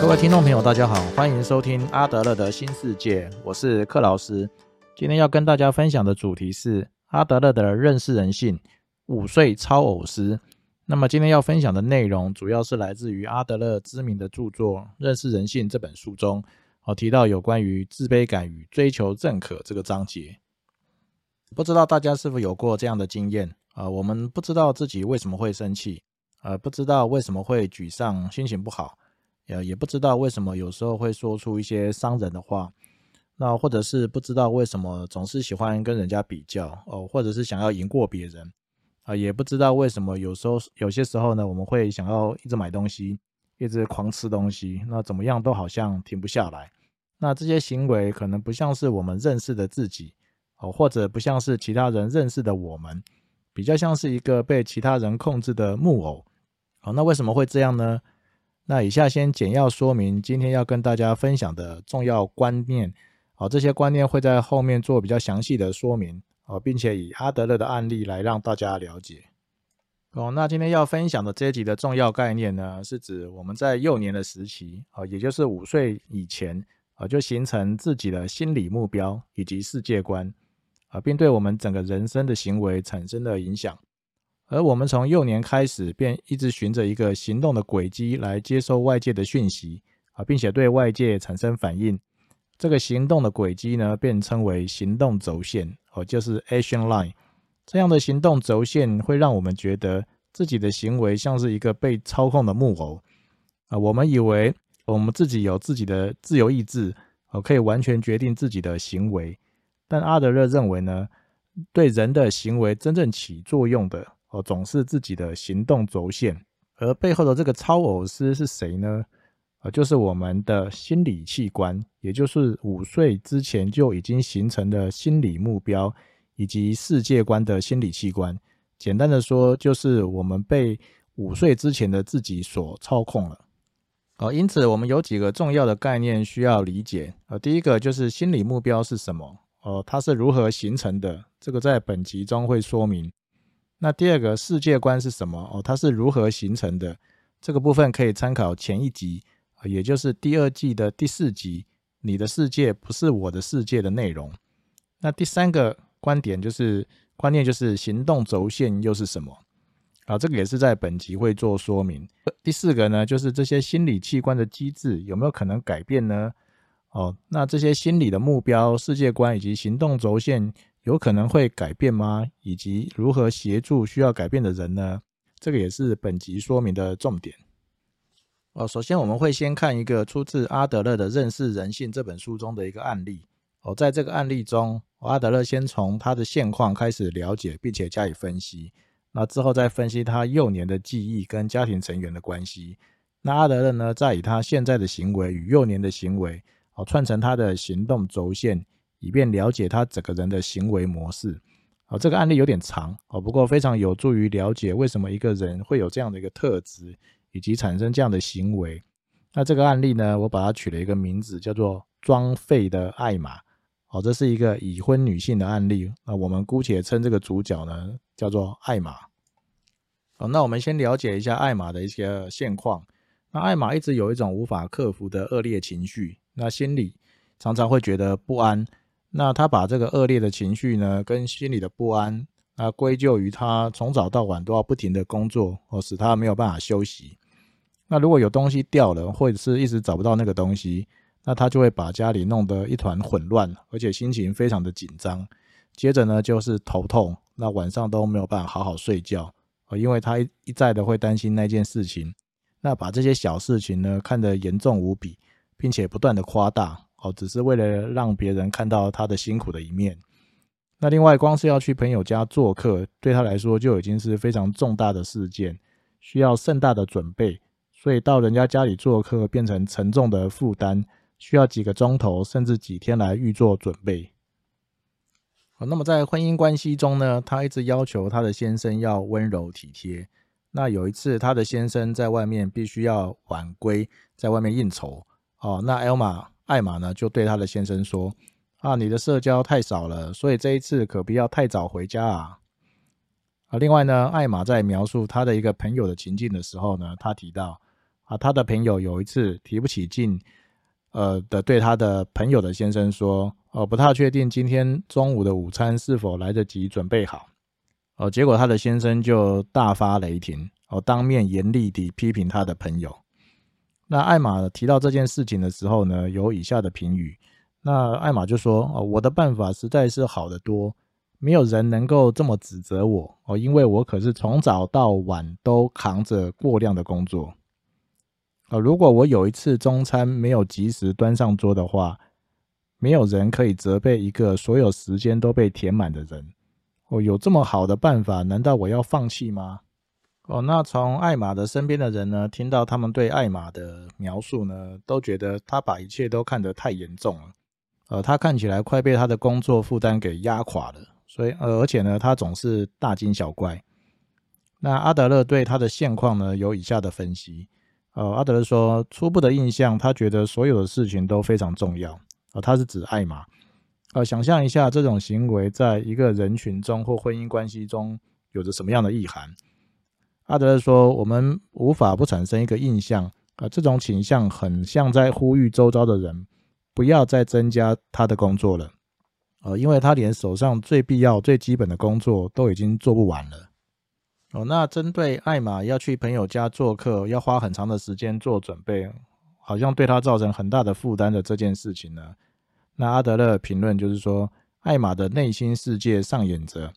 各位听众朋友，大家好，欢迎收听阿德勒的新世界，我是克劳斯。今天要跟大家分享的主题是阿德勒的认识人性五岁超偶师。那么今天要分享的内容，主要是来自于阿德勒知名的著作《认识人性》这本书中，我提到有关于自卑感与追求认可这个章节。不知道大家是否有过这样的经验啊？我们不知道自己为什么会生气，呃，不知道为什么会沮丧，心情不好。呃，也不知道为什么有时候会说出一些伤人的话，那或者是不知道为什么总是喜欢跟人家比较哦，或者是想要赢过别人啊，也不知道为什么有时候有些时候呢，我们会想要一直买东西，一直狂吃东西，那怎么样都好像停不下来。那这些行为可能不像是我们认识的自己哦，或者不像是其他人认识的我们，比较像是一个被其他人控制的木偶。好，那为什么会这样呢？那以下先简要说明今天要跟大家分享的重要观念，好，这些观念会在后面做比较详细的说明，哦，并且以阿德勒的案例来让大家了解。哦，那今天要分享的这一集的重要概念呢，是指我们在幼年的时期，啊，也就是五岁以前，啊，就形成自己的心理目标以及世界观，啊，并对我们整个人生的行为产生了影响。而我们从幼年开始，便一直循着一个行动的轨迹来接收外界的讯息啊，并且对外界产生反应。这个行动的轨迹呢，便称为行动轴线哦，就是 action line。这样的行动轴线会让我们觉得自己的行为像是一个被操控的木偶啊。我们以为我们自己有自己的自由意志哦，可以完全决定自己的行为。但阿德勒认为呢，对人的行为真正起作用的。哦，总是自己的行动轴线，而背后的这个超偶师是谁呢？呃，就是我们的心理器官，也就是五岁之前就已经形成的心理目标以及世界观的心理器官。简单的说，就是我们被五岁之前的自己所操控了。哦，因此我们有几个重要的概念需要理解。呃，第一个就是心理目标是什么？哦，它是如何形成的？这个在本集中会说明。那第二个世界观是什么？哦，它是如何形成的？这个部分可以参考前一集，也就是第二季的第四集。你的世界不是我的世界的内容。那第三个观点就是观念，就是行动轴线又是什么？啊，这个也是在本集会做说明。第四个呢，就是这些心理器官的机制有没有可能改变呢？哦，那这些心理的目标、世界观以及行动轴线。有可能会改变吗？以及如何协助需要改变的人呢？这个也是本集说明的重点。哦，首先我们会先看一个出自阿德勒的《认识人性》这本书中的一个案例。哦，在这个案例中，阿德勒先从他的现况开始了解，并且加以分析。那之后再分析他幼年的记忆跟家庭成员的关系。那阿德勒呢，再以他现在的行为与幼年的行为，哦，串成他的行动轴线。以便了解他整个人的行为模式。好，这个案例有点长哦，不过非常有助于了解为什么一个人会有这样的一个特质，以及产生这样的行为。那这个案例呢，我把它取了一个名字，叫做“装废的艾玛”。哦，这是一个已婚女性的案例。那我们姑且称这个主角呢，叫做艾玛。哦，那我们先了解一下艾玛的一些现况。那艾玛一直有一种无法克服的恶劣情绪，那心里常常会觉得不安。那他把这个恶劣的情绪呢，跟心里的不安，啊，归咎于他从早到晚都要不停的工作，哦，使他没有办法休息。那如果有东西掉了，或者是一直找不到那个东西，那他就会把家里弄得一团混乱，而且心情非常的紧张。接着呢，就是头痛，那晚上都没有办法好好睡觉，啊，因为他一一再的会担心那件事情，那把这些小事情呢看得严重无比，并且不断的夸大。只是为了让别人看到他的辛苦的一面。那另外，光是要去朋友家做客，对他来说就已经是非常重大的事件，需要盛大的准备。所以到人家家里做客变成沉重的负担，需要几个钟头甚至几天来预做准备。好，那么在婚姻关系中呢，他一直要求他的先生要温柔体贴。那有一次，他的先生在外面必须要晚归，在外面应酬。哦，那艾玛。艾玛呢，就对他的先生说：“啊，你的社交太少了，所以这一次可不要太早回家啊。”啊，另外呢，艾玛在描述他的一个朋友的情境的时候呢，他提到：“啊，他的朋友有一次提不起劲，呃的对他的朋友的先生说，哦，不太确定今天中午的午餐是否来得及准备好，哦，结果他的先生就大发雷霆，哦，当面严厉地批评他的朋友。那艾玛提到这件事情的时候呢，有以下的评语。那艾玛就说：“哦，我的办法实在是好得多，没有人能够这么指责我哦，因为我可是从早到晚都扛着过量的工作。哦，如果我有一次中餐没有及时端上桌的话，没有人可以责备一个所有时间都被填满的人。哦，有这么好的办法，难道我要放弃吗？”哦，那从艾玛的身边的人呢，听到他们对艾玛的描述呢，都觉得他把一切都看得太严重了。呃，他看起来快被他的工作负担给压垮了，所以呃，而且呢，他总是大惊小怪。那阿德勒对他的现况呢，有以下的分析。呃，阿德勒说，初步的印象，他觉得所有的事情都非常重要。呃，他是指艾玛。呃，想象一下，这种行为在一个人群中或婚姻关系中有着什么样的意涵？阿德勒说：“我们无法不产生一个印象啊，这种倾向很像在呼吁周遭的人不要再增加他的工作了，呃，因为他连手上最必要、最基本的工作都已经做不完了。哦，那针对艾玛要去朋友家做客，要花很长的时间做准备，好像对他造成很大的负担的这件事情呢？那阿德勒评论就是说，艾玛的内心世界上演着，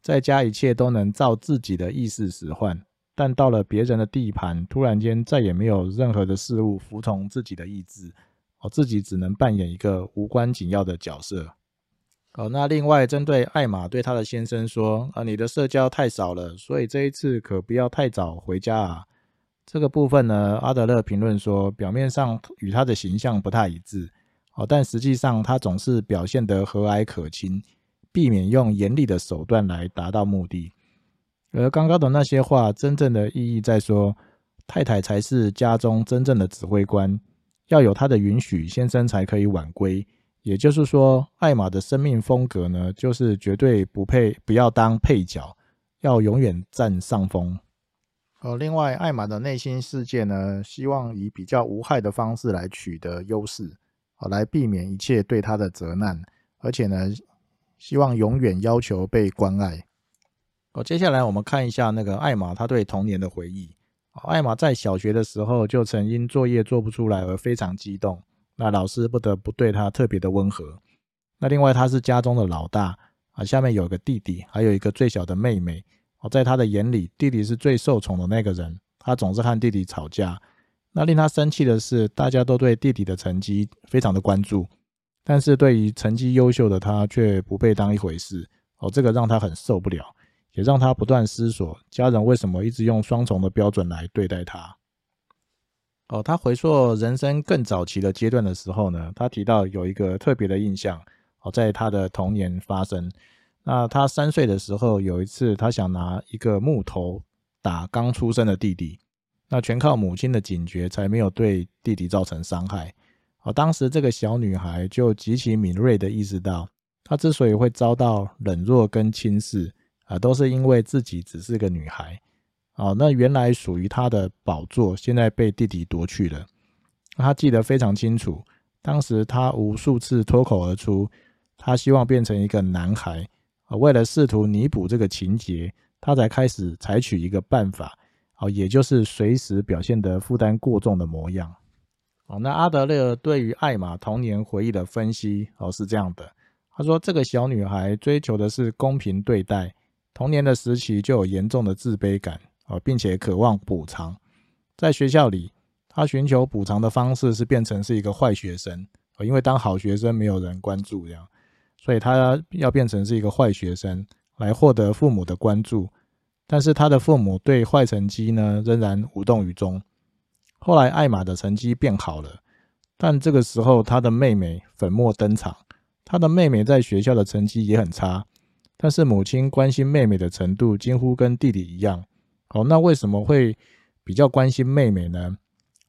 在家一切都能照自己的意识使唤。”但到了别人的地盘，突然间再也没有任何的事物服从自己的意志，哦，自己只能扮演一个无关紧要的角色。哦，那另外针对艾玛对他的先生说：“啊，你的社交太少了，所以这一次可不要太早回家啊。”这个部分呢，阿德勒评论说，表面上与他的形象不太一致，哦，但实际上他总是表现得和蔼可亲，避免用严厉的手段来达到目的。而刚刚的那些话，真正的意义在说，太太才是家中真正的指挥官，要有她的允许，先生才可以晚归。也就是说，艾玛的生命风格呢，就是绝对不配，不要当配角，要永远占上风。呃，另外，艾玛的内心世界呢，希望以比较无害的方式来取得优势，好来避免一切对他的责难，而且呢，希望永远要求被关爱。哦，接下来我们看一下那个艾玛她对童年的回忆。艾玛在小学的时候就曾因作业做不出来而非常激动，那老师不得不对她特别的温和。那另外她是家中的老大啊，下面有个弟弟，还有一个最小的妹妹。哦，在他的眼里，弟弟是最受宠的那个人，他总是和弟弟吵架。那令他生气的是，大家都对弟弟的成绩非常的关注，但是对于成绩优秀的他却不被当一回事。哦，这个让他很受不了。也让他不断思索，家人为什么一直用双重的标准来对待他。哦，他回溯人生更早期的阶段的时候呢，他提到有一个特别的印象，哦，在他的童年发生。那他三岁的时候，有一次他想拿一个木头打刚出生的弟弟，那全靠母亲的警觉才没有对弟弟造成伤害。哦，当时这个小女孩就极其敏锐的意识到，她之所以会遭到冷落跟轻视。啊，都是因为自己只是个女孩，哦，那原来属于她的宝座，现在被弟弟夺去了。他记得非常清楚，当时他无数次脱口而出，他希望变成一个男孩。啊，为了试图弥补这个情节，他才开始采取一个办法，哦，也就是随时表现得负担过重的模样。哦，那阿德勒对于艾玛童年回忆的分析，哦，是这样的。他说，这个小女孩追求的是公平对待。童年的时期就有严重的自卑感啊，并且渴望补偿。在学校里，他寻求补偿的方式是变成是一个坏学生啊，因为当好学生没有人关注这样，所以他要变成是一个坏学生来获得父母的关注。但是他的父母对坏成绩呢仍然无动于衷。后来艾玛的成绩变好了，但这个时候他的妹妹粉墨登场，他的妹妹在学校的成绩也很差。但是母亲关心妹妹的程度几乎跟弟弟一样。好，那为什么会比较关心妹妹呢？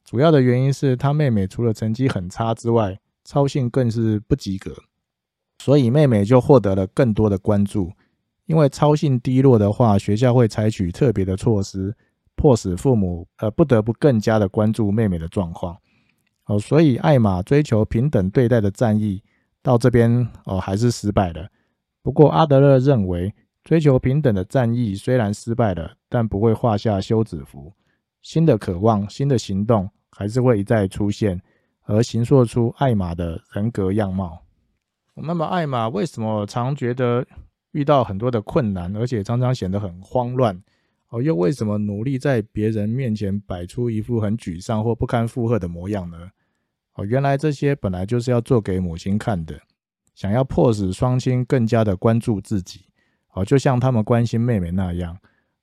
主要的原因是她妹妹除了成绩很差之外，操性更是不及格，所以妹妹就获得了更多的关注。因为操性低落的话，学校会采取特别的措施，迫使父母呃不得不更加的关注妹妹的状况。哦，所以艾玛追求平等对待的战役到这边哦还是失败了。不过阿德勒认为，追求平等的战役虽然失败了，但不会画下休止符。新的渴望、新的行动还是会一再出现，而形塑出艾玛的人格样貌。那么，艾玛为什么常觉得遇到很多的困难，而且常常显得很慌乱？哦，又为什么努力在别人面前摆出一副很沮丧或不堪负荷的模样呢？哦，原来这些本来就是要做给母亲看的，想要迫使双亲更加的关注自己。哦，就像他们关心妹妹那样，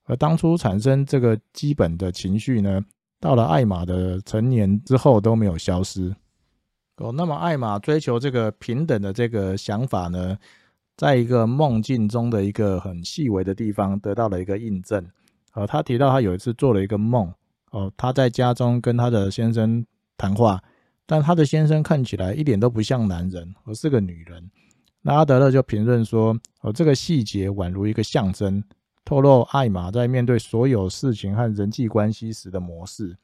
而当初产生这个基本的情绪呢，到了艾玛的成年之后都没有消失。哦，那么艾玛追求这个平等的这个想法呢，在一个梦境中的一个很细微的地方得到了一个印证。呃，他提到他有一次做了一个梦，哦，他在家中跟他的先生谈话，但他的先生看起来一点都不像男人，而是个女人。那阿德勒就评论说：“哦，这个细节宛如一个象征，透露艾玛在面对所有事情和人际关系时的模式。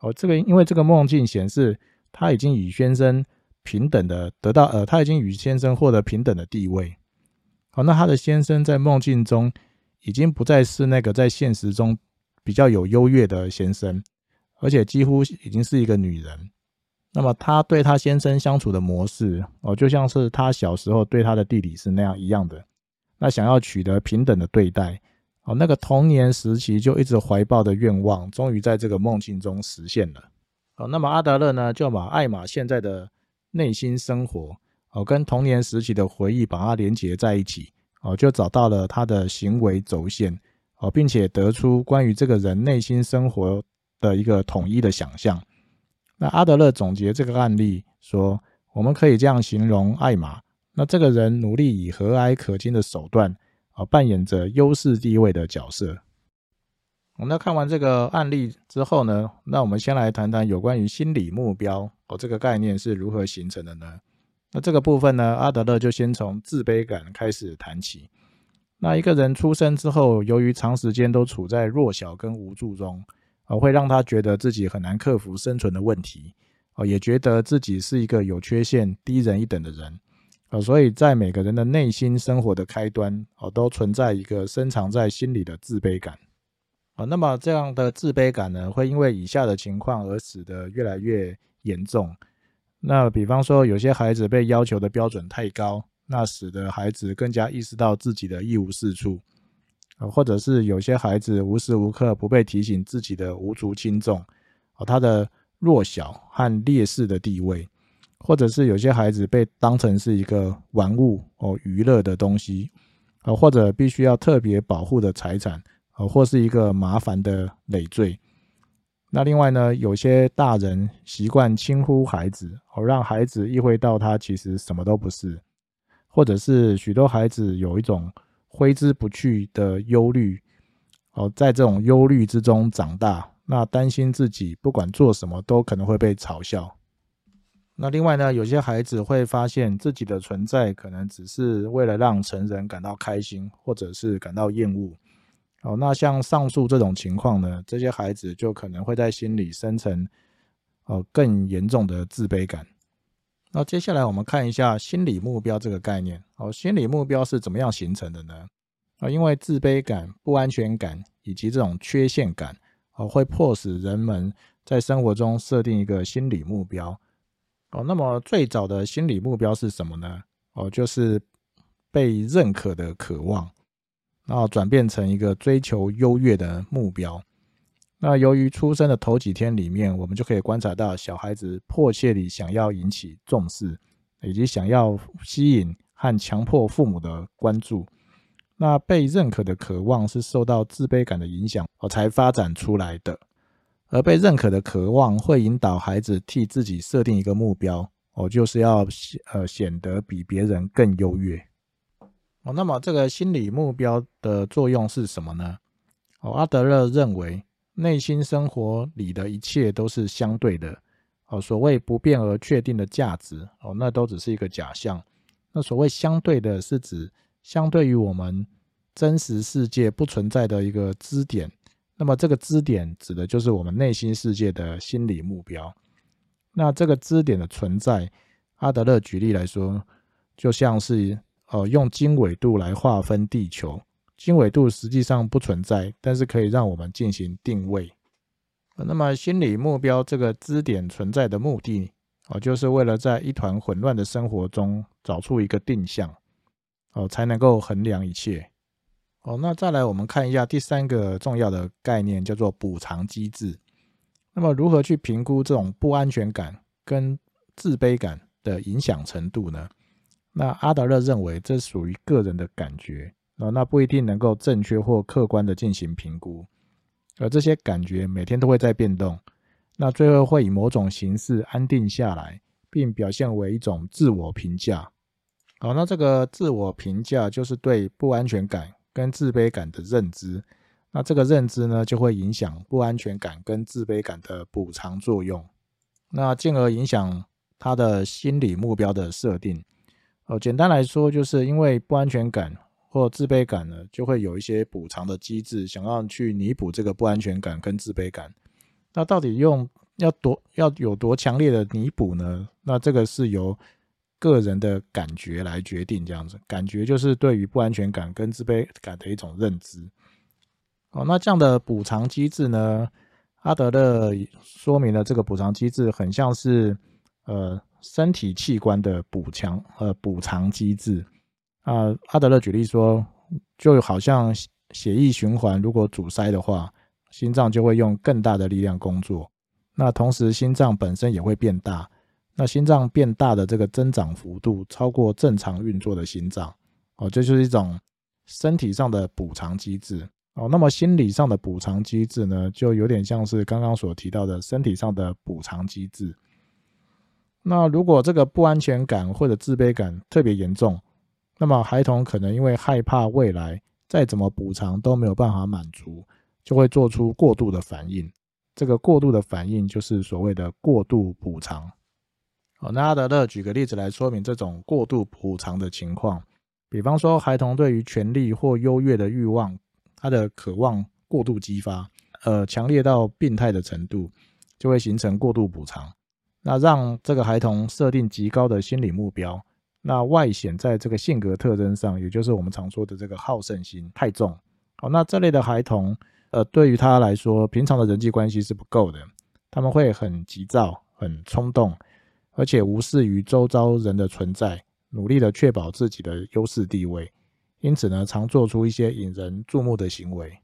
哦，这个因为这个梦境显示，他已经与先生平等的得到，呃，他已经与先生获得平等的地位。好，那他的先生在梦境中已经不再是那个在现实中比较有优越的先生，而且几乎已经是一个女人。”那么他对他先生相处的模式哦，就像是他小时候对他的弟弟是那样一样的。那想要取得平等的对待哦，那个童年时期就一直怀抱的愿望，终于在这个梦境中实现了。哦，那么阿德勒呢，就把艾玛现在的内心生活哦，跟童年时期的回忆把它连结在一起哦，就找到了他的行为轴线哦，并且得出关于这个人内心生活的一个统一的想象。那阿德勒总结这个案例说，我们可以这样形容艾玛：那这个人努力以和蔼可亲的手段，啊，扮演着优势地位的角色。那看完这个案例之后呢，那我们先来谈谈有关于心理目标哦这个概念是如何形成的呢？那这个部分呢，阿德勒就先从自卑感开始谈起。那一个人出生之后，由于长时间都处在弱小跟无助中。哦，会让他觉得自己很难克服生存的问题，哦，也觉得自己是一个有缺陷、低人一等的人，哦，所以在每个人的内心生活的开端，哦，都存在一个深藏在心里的自卑感，啊，那么这样的自卑感呢，会因为以下的情况而使得越来越严重。那比方说，有些孩子被要求的标准太高，那使得孩子更加意识到自己的一无是处。啊，或者是有些孩子无时无刻不被提醒自己的无足轻重，哦，他的弱小和劣势的地位，或者是有些孩子被当成是一个玩物哦，娱乐的东西，啊，或者必须要特别保护的财产，啊，或是一个麻烦的累赘。那另外呢，有些大人习惯轻呼孩子，哦，让孩子意会到他其实什么都不是，或者是许多孩子有一种。挥之不去的忧虑，哦，在这种忧虑之中长大，那担心自己不管做什么都可能会被嘲笑。那另外呢，有些孩子会发现自己的存在可能只是为了让成人感到开心，或者是感到厌恶。哦，那像上述这种情况呢，这些孩子就可能会在心里生成哦更严重的自卑感。那接下来我们看一下心理目标这个概念。哦，心理目标是怎么样形成的呢？啊，因为自卑感、不安全感以及这种缺陷感，哦，会迫使人们在生活中设定一个心理目标。哦，那么最早的心理目标是什么呢？哦，就是被认可的渴望，然后转变成一个追求优越的目标。那由于出生的头几天里面，我们就可以观察到小孩子迫切地想要引起重视，以及想要吸引和强迫父母的关注。那被认可的渴望是受到自卑感的影响而才发展出来的，而被认可的渴望会引导孩子替自己设定一个目标，哦，就是要呃显得比别人更优越。哦，那么这个心理目标的作用是什么呢？哦，阿德勒认为。内心生活里的一切都是相对的，哦，所谓不变而确定的价值，哦，那都只是一个假象。那所谓相对的，是指相对于我们真实世界不存在的一个支点，那么这个支点指的就是我们内心世界的心理目标。那这个支点的存在，阿德勒举例来说，就像是呃用经纬度来划分地球，经纬度实际上不存在，但是可以让我们进行定位。那么心理目标这个支点存在的目的，哦，就是为了在一团混乱的生活中找出一个定向，哦，才能够衡量一切。哦，那再来我们看一下第三个重要的概念，叫做补偿机制。那么如何去评估这种不安全感跟自卑感的影响程度呢？那阿德勒认为这属于个人的感觉，哦，那不一定能够正确或客观的进行评估，而这些感觉每天都会在变动，那最后会以某种形式安定下来，并表现为一种自我评价。好，那这个自我评价就是对不安全感。跟自卑感的认知，那这个认知呢，就会影响不安全感跟自卑感的补偿作用，那进而影响他的心理目标的设定。哦，简单来说，就是因为不安全感或自卑感呢，就会有一些补偿的机制，想要去弥补这个不安全感跟自卑感。那到底用要多要有多强烈的弥补呢？那这个是由个人的感觉来决定这样子，感觉就是对于不安全感跟自卑感的一种认知。哦，那这样的补偿机制呢？阿德勒说明了这个补偿机制很像是呃身体器官的补强呃补偿机制啊。阿德勒举例说，就好像血液循环如果阻塞的话，心脏就会用更大的力量工作，那同时心脏本身也会变大。那心脏变大的这个增长幅度超过正常运作的心脏，哦，这就是一种身体上的补偿机制哦。那么心理上的补偿机制呢，就有点像是刚刚所提到的身体上的补偿机制。那如果这个不安全感或者自卑感特别严重，那么孩童可能因为害怕未来再怎么补偿都没有办法满足，就会做出过度的反应。这个过度的反应就是所谓的过度补偿。哦，那阿德勒举个例子来说明这种过度补偿的情况，比方说孩童对于权力或优越的欲望，他的渴望过度激发，呃，强烈到病态的程度，就会形成过度补偿。那让这个孩童设定极高的心理目标，那外显在这个性格特征上，也就是我们常说的这个好胜心太重。好，那这类的孩童，呃，对于他来说，平常的人际关系是不够的，他们会很急躁、很冲动。而且无视于周遭人的存在，努力的确保自己的优势地位，因此呢，常做出一些引人注目的行为。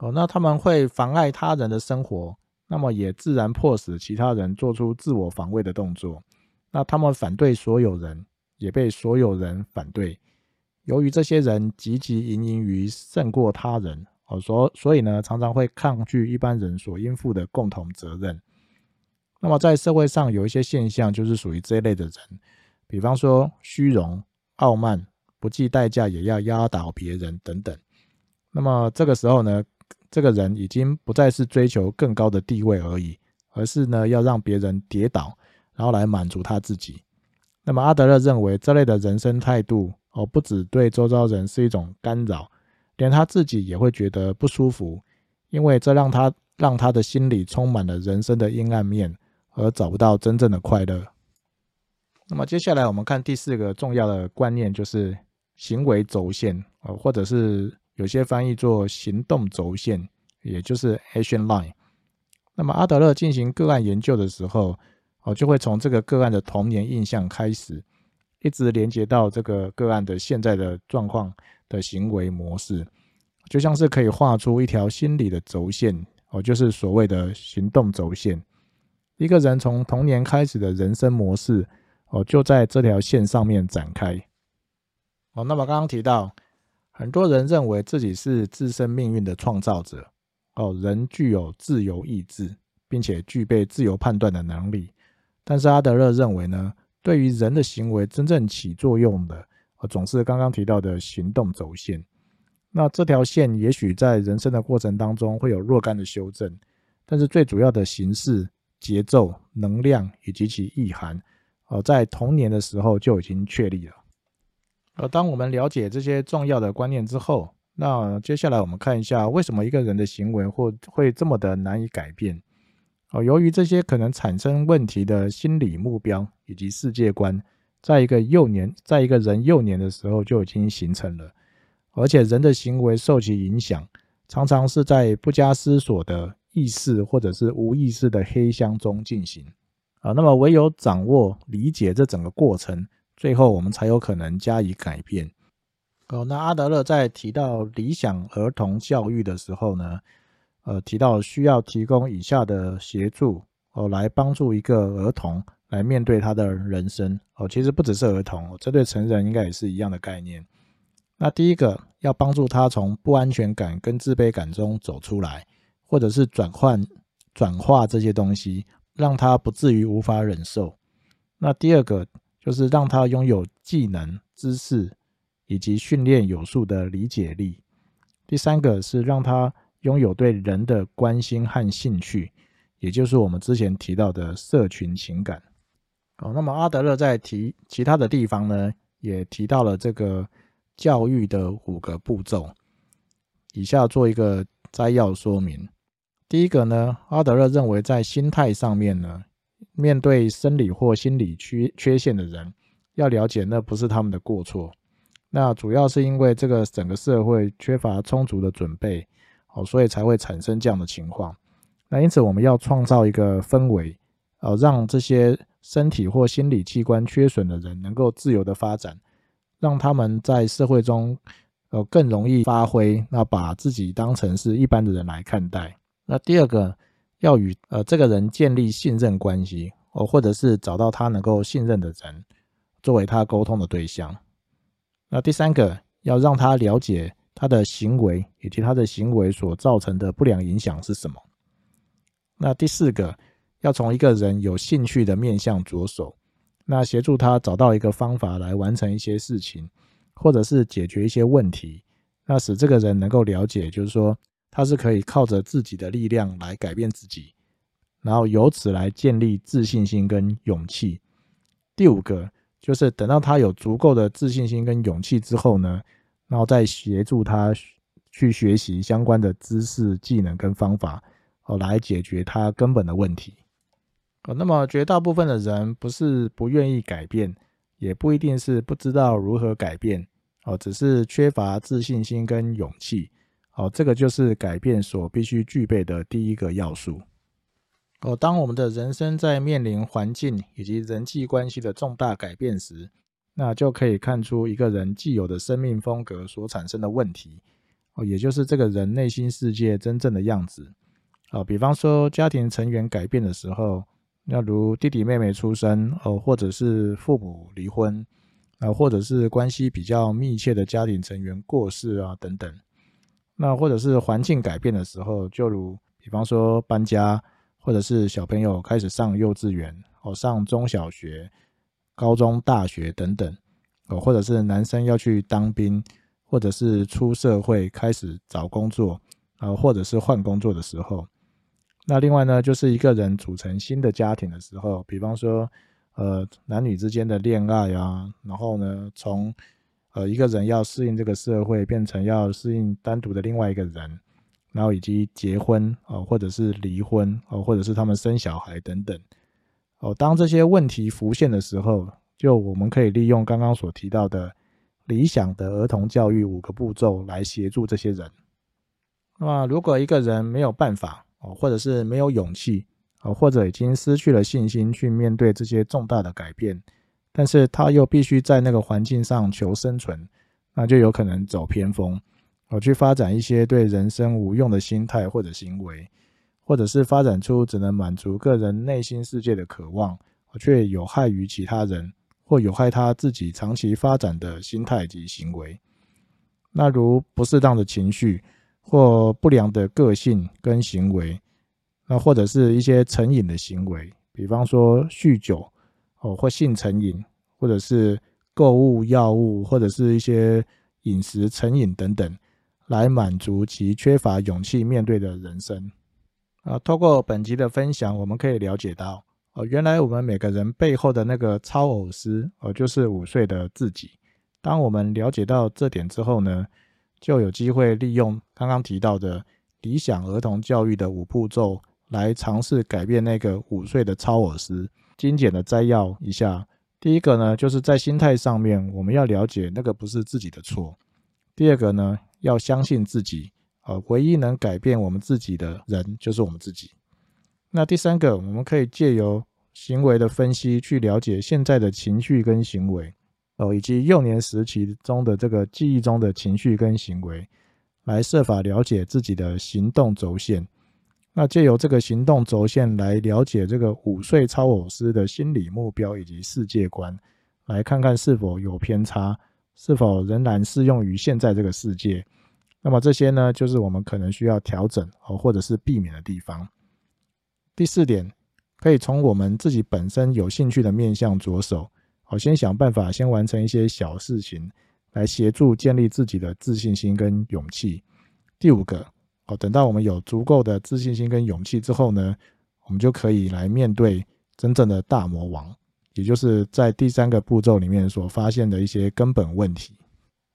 哦，那他们会妨碍他人的生活，那么也自然迫使其他人做出自我防卫的动作。那他们反对所有人，也被所有人反对。由于这些人汲汲营营于胜过他人，哦，所所以呢，常常会抗拒一般人所应负的共同责任。那么在社会上有一些现象，就是属于这一类的人，比方说虚荣、傲慢、不计代价也要压倒别人等等。那么这个时候呢，这个人已经不再是追求更高的地位而已，而是呢要让别人跌倒，然后来满足他自己。那么阿德勒认为，这类的人生态度哦，不止对周遭人是一种干扰，连他自己也会觉得不舒服，因为这让他让他的心里充满了人生的阴暗面。而找不到真正的快乐。那么接下来我们看第四个重要的观念，就是行为轴线，呃，或者是有些翻译做行动轴线，也就是 action line。那么阿德勒进行个案研究的时候，哦，就会从这个个案的童年印象开始，一直连接到这个个案的现在的状况的行为模式，就像是可以画出一条心理的轴线，哦，就是所谓的行动轴线。一个人从童年开始的人生模式，哦，就在这条线上面展开。哦，那么刚刚提到，很多人认为自己是自身命运的创造者。哦，人具有自由意志，并且具备自由判断的能力。但是阿德勒认为呢，对于人的行为真正起作用的，呃，总是刚刚提到的行动轴线。那这条线也许在人生的过程当中会有若干的修正，但是最主要的形式。节奏、能量以及其意涵，呃，在童年的时候就已经确立了。而当我们了解这些重要的观念之后，那接下来我们看一下，为什么一个人的行为或会这么的难以改变？哦，由于这些可能产生问题的心理目标以及世界观，在一个幼年，在一个人幼年的时候就已经形成了，而且人的行为受其影响，常常是在不加思索的意识或者是无意识的黑箱中进行。啊，那么唯有掌握、理解这整个过程，最后我们才有可能加以改变。哦，那阿德勒在提到理想儿童教育的时候呢，呃，提到需要提供以下的协助哦，来帮助一个儿童来面对他的人生哦。其实不只是儿童，这对成人应该也是一样的概念。那第一个要帮助他从不安全感跟自卑感中走出来，或者是转换、转化这些东西，让他不至于无法忍受。那第二个就是让他拥有技能、知识。以及训练有素的理解力。第三个是让他拥有对人的关心和兴趣，也就是我们之前提到的社群情感。哦，那么阿德勒在提其他的地方呢，也提到了这个教育的五个步骤。以下做一个摘要说明。第一个呢，阿德勒认为在心态上面呢，面对生理或心理缺缺陷的人，要了解那不是他们的过错。那主要是因为这个整个社会缺乏充足的准备，哦，所以才会产生这样的情况。那因此我们要创造一个氛围，呃，让这些身体或心理器官缺损的人能够自由的发展，让他们在社会中，呃，更容易发挥。那把自己当成是一般的人来看待。那第二个，要与呃这个人建立信任关系，哦，或者是找到他能够信任的人，作为他沟通的对象。那第三个，要让他了解他的行为以及他的行为所造成的不良影响是什么。那第四个，要从一个人有兴趣的面向着手，那协助他找到一个方法来完成一些事情，或者是解决一些问题，那使这个人能够了解，就是说他是可以靠着自己的力量来改变自己，然后由此来建立自信心跟勇气。第五个。就是等到他有足够的自信心跟勇气之后呢，然后再协助他去学习相关的知识、技能跟方法，哦，来解决他根本的问题。哦，那么绝大部分的人不是不愿意改变，也不一定是不知道如何改变，哦，只是缺乏自信心跟勇气。哦，这个就是改变所必须具备的第一个要素。哦，当我们的人生在面临环境以及人际关系的重大改变时，那就可以看出一个人既有的生命风格所产生的问题。哦，也就是这个人内心世界真正的样子。哦，比方说家庭成员改变的时候，那如弟弟妹妹出生，哦，或者是父母离婚，啊，或者是关系比较密切的家庭成员过世啊，等等。那或者是环境改变的时候，就如比方说搬家。或者是小朋友开始上幼稚园，哦，上中小学、高中、大学等等，哦，或者是男生要去当兵，或者是出社会开始找工作，啊，或者是换工作的时候，那另外呢，就是一个人组成新的家庭的时候，比方说，呃，男女之间的恋爱啊，然后呢，从呃一个人要适应这个社会，变成要适应单独的另外一个人。然后以及结婚哦，或者是离婚哦，或者是他们生小孩等等哦。当这些问题浮现的时候，就我们可以利用刚刚所提到的理想的儿童教育五个步骤来协助这些人。那么，如果一个人没有办法哦，或者是没有勇气哦，或者已经失去了信心去面对这些重大的改变，但是他又必须在那个环境上求生存，那就有可能走偏锋。哦去发展一些对人生无用的心态或者行为，或者是发展出只能满足个人内心世界的渴望，却有害于其他人或有害他自己长期发展的心态及行为。那如不适当的情绪或不良的个性跟行为，那或者是一些成瘾的行为，比方说酗酒哦，或性成瘾，或者是购物药物，或者是一些饮食成瘾等等。来满足其缺乏勇气面对的人生。啊，透过本集的分享，我们可以了解到，哦，原来我们每个人背后的那个超偶师，哦，就是五岁的自己。当我们了解到这点之后呢，就有机会利用刚刚提到的理想儿童教育的五步骤，来尝试改变那个五岁的超偶师。精简的摘要一下：第一个呢，就是在心态上面，我们要了解那个不是自己的错；第二个呢，要相信自己，呃，唯一能改变我们自己的人就是我们自己。那第三个，我们可以借由行为的分析，去了解现在的情绪跟行为，哦，以及幼年时期中的这个记忆中的情绪跟行为，来设法了解自己的行动轴线。那借由这个行动轴线来了解这个五岁超偶师的心理目标以及世界观，来看看是否有偏差，是否仍然适用于现在这个世界。那么这些呢，就是我们可能需要调整哦，或者是避免的地方。第四点。可以从我们自己本身有兴趣的面向着手，好，先想办法，先完成一些小事情，来协助建立自己的自信心跟勇气。第五个，哦，等到我们有足够的自信心跟勇气之后呢，我们就可以来面对真正的大魔王，也就是在第三个步骤里面所发现的一些根本问题。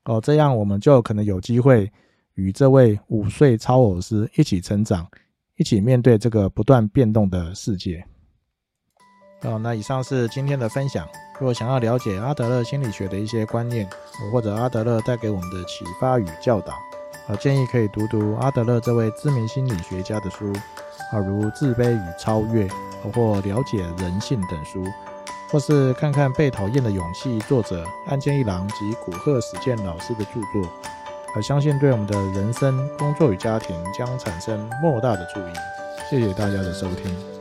哦，这样我们就可能有机会与这位五岁超偶师一起成长，一起面对这个不断变动的世界。哦，那以上是今天的分享。如果想要了解阿德勒心理学的一些观念，或者阿德勒带给我们的启发与教导，啊，建议可以读读阿德勒这位知名心理学家的书，啊，如《自卑与超越》或《了解人性》等书，或是看看《被讨厌的勇气》作者岸见一郎及古贺史健老师的著作，我相信对我们的人生、工作与家庭将产生莫大的注意。谢谢大家的收听。